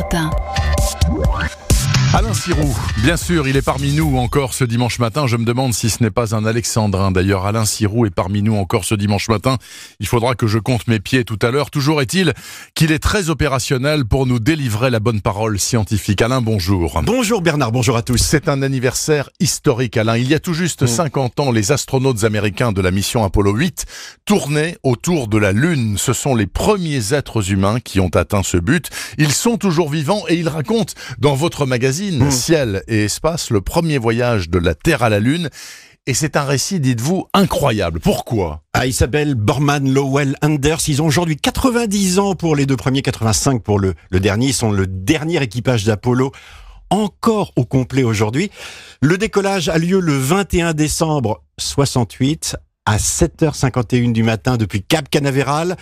Europe 1. Alain Sirou, bien sûr, il est parmi nous encore ce dimanche matin. Je me demande si ce n'est pas un Alexandrin. D'ailleurs, Alain Sirou est parmi nous encore ce dimanche matin. Il faudra que je compte mes pieds tout à l'heure. Toujours est-il qu'il est très opérationnel pour nous délivrer la bonne parole scientifique. Alain, bonjour. Bonjour Bernard, bonjour à tous. C'est un anniversaire historique, Alain. Il y a tout juste 50 ans, les astronautes américains de la mission Apollo 8 tournaient autour de la Lune. Ce sont les premiers êtres humains qui ont atteint ce but. Ils sont toujours vivants et ils racontent dans votre magazine Ciel et Espace le premier voyage de la Terre à la Lune. Et c'est un récit, dites-vous, incroyable. Pourquoi? À Isabelle Borman, Lowell, Anders, ils ont aujourd'hui 90 ans pour les deux premiers, 85 pour le, le dernier. Ils sont le dernier équipage d'Apollo encore au complet aujourd'hui. Le décollage a lieu le 21 décembre 68 à 7h51 du matin depuis Cap Canaveral.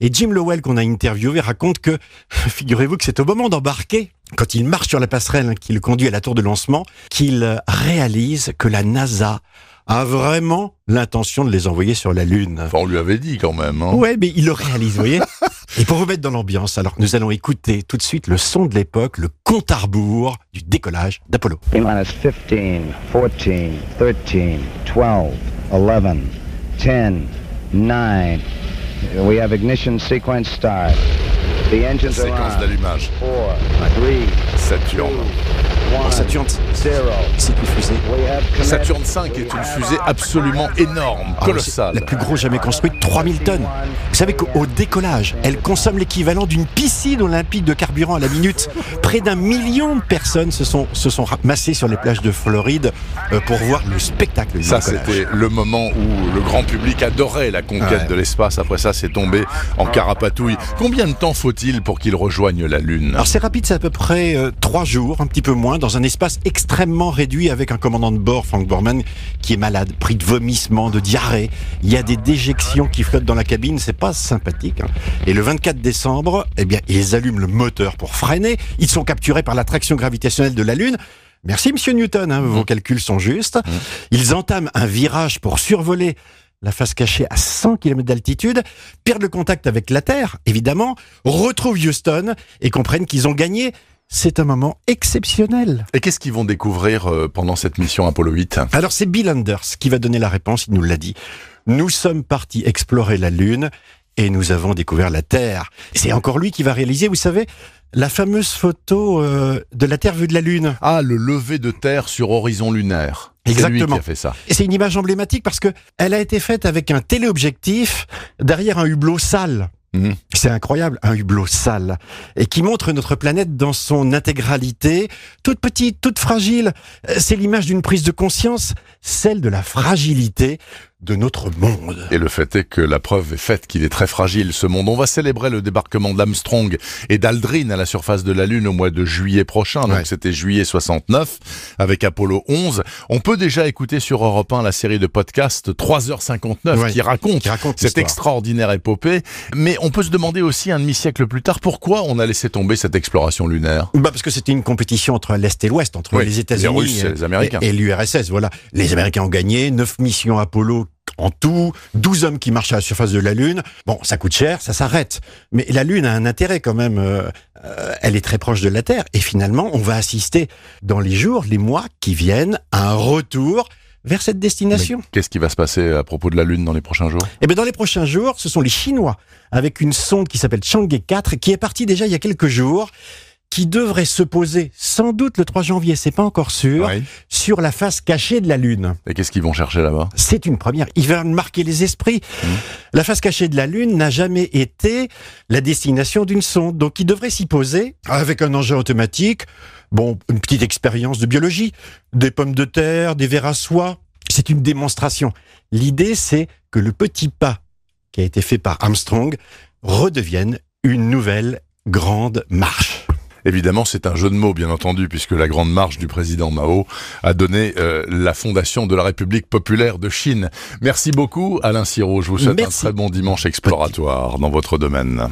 Et Jim Lowell, qu'on a interviewé, raconte que, figurez-vous que c'est au moment d'embarquer, quand il marche sur la passerelle qui le conduit à la tour de lancement, qu'il réalise que la NASA a vraiment l'intention de les envoyer sur la Lune. Enfin, on lui avait dit quand même. Hein. Ouais, mais il le réalise, vous voyez. Et pour vous mettre dans l'ambiance, alors nous allons écouter tout de suite le son de l'époque, le compte à rebours du décollage d'Apollo. Minus 15, 14, 13, 12, 11, 10, 9. We have ignition sequence start. Séquence d'allumage. 4, 3, Saturne. 1, Saturne, 0. c'est une fusée. Saturne 5 est une fusée absolument énorme, Ah, colossale. La plus grosse jamais construite, 3000 tonnes. Vous savez qu'au décollage, elle consomme l'équivalent d'une piscine olympique de carburant à la minute. Près d'un million de personnes se sont, se sont massées sur les plages de Floride euh, pour voir le spectacle du Ça, c'était le moment où le grand public adorait la conquête Ouais. de l'espace. Après ça, c'est tombé en carapatouille. Combien de temps faut-il pour qu'il rejoigne la Lune? Alors c'est rapide, c'est à peu près euh, trois jours, un petit peu moins, dans un espace extrêmement réduit avec un commandant de bord, Frank Borman, qui est malade, pris de vomissements, de diarrhée. Il y a des déjections qui flottent dans la cabine, c'est pas sympathique. hein. Et le 24 décembre, eh bien, ils allument le moteur pour freiner. Ils sont capturés par l'attraction gravitationnelle de la Lune. Merci, Monsieur Newton, hein, vos calculs sont justes. Ils entament un virage pour survoler la face cachée à 100 km d'altitude, perdent le contact avec la Terre, évidemment, retrouvent Houston et comprennent qu'ils ont gagné. C'est un moment exceptionnel. Et qu'est-ce qu'ils vont découvrir euh, pendant cette mission Apollo 8 Alors c'est Bill Anders qui va donner la réponse, il nous l'a dit. Nous sommes partis explorer la Lune et nous avons découvert la Terre. C'est encore lui qui va réaliser, vous savez, la fameuse photo euh, de la Terre vue de la Lune. Ah, le lever de Terre sur horizon lunaire. C'est lui Exactement. qui a fait ça. Et c'est une image emblématique parce que elle a été faite avec un téléobjectif derrière un hublot sale. Mhm. C'est incroyable, un hublot sale, et qui montre notre planète dans son intégralité, toute petite, toute fragile. Euh, C'est l'image d'une prise de conscience, celle de la fragilité de notre monde. Et le fait est que la preuve est faite qu'il est très fragile, ce monde. On va célébrer le débarquement d'Armstrong et d'Aldrin à la surface de la Lune au mois de juillet prochain. Donc Ouais. c'était juillet 69 avec Apollo 11. On peut déjà écouter sur Europe 1 la série de podcasts 3h59 Ouais. qui raconte Qui raconte cette extraordinaire épopée. Mais on peut se demander aussi un demi-siècle plus tard pourquoi on a laissé tomber cette exploration lunaire. Bah parce que c'était une compétition entre l'Est et l'Ouest, entre Oui, les États-Unis et les et, et l'URSS. Voilà, les Américains ont gagné, 9 missions Apollo en tout, 12 hommes qui marchent à la surface de la Lune. Bon, ça coûte cher, ça s'arrête. Mais la Lune a un intérêt quand même. euh, euh, elle est très proche de la Terre. Et finalement, on va assister dans les jours, les mois qui viennent à un retour vers cette destination. Qu'est-ce qui va se passer à propos de la Lune dans les prochains jours? Et bien dans les prochains jours, ce sont les Chinois, avec une sonde qui s'appelle Chang'e 4, qui est partie déjà il y a quelques jours, qui devrait se poser, sans doute le 3 janvier, c'est pas encore sûr, Oui. sur la face cachée de la Lune. Et qu'est-ce qu'ils vont chercher là-bas? C'est une première. Il va marquer les esprits. La face cachée de la Lune n'a jamais été la destination d'une sonde. Donc, il devrait s'y poser avec un engin automatique. Bon, une petite expérience de biologie. Des pommes de terre, des vers à soie. C'est une démonstration. L'idée, c'est que le petit pas qui a été fait par Armstrong redevienne une nouvelle grande marche. Évidemment, c'est un jeu de mots, bien entendu, puisque la grande marche du président Mao a donné euh, la fondation de la République populaire de Chine. Merci beaucoup, Alain Siro. Je vous souhaite Merci. un très bon dimanche exploratoire dans votre domaine.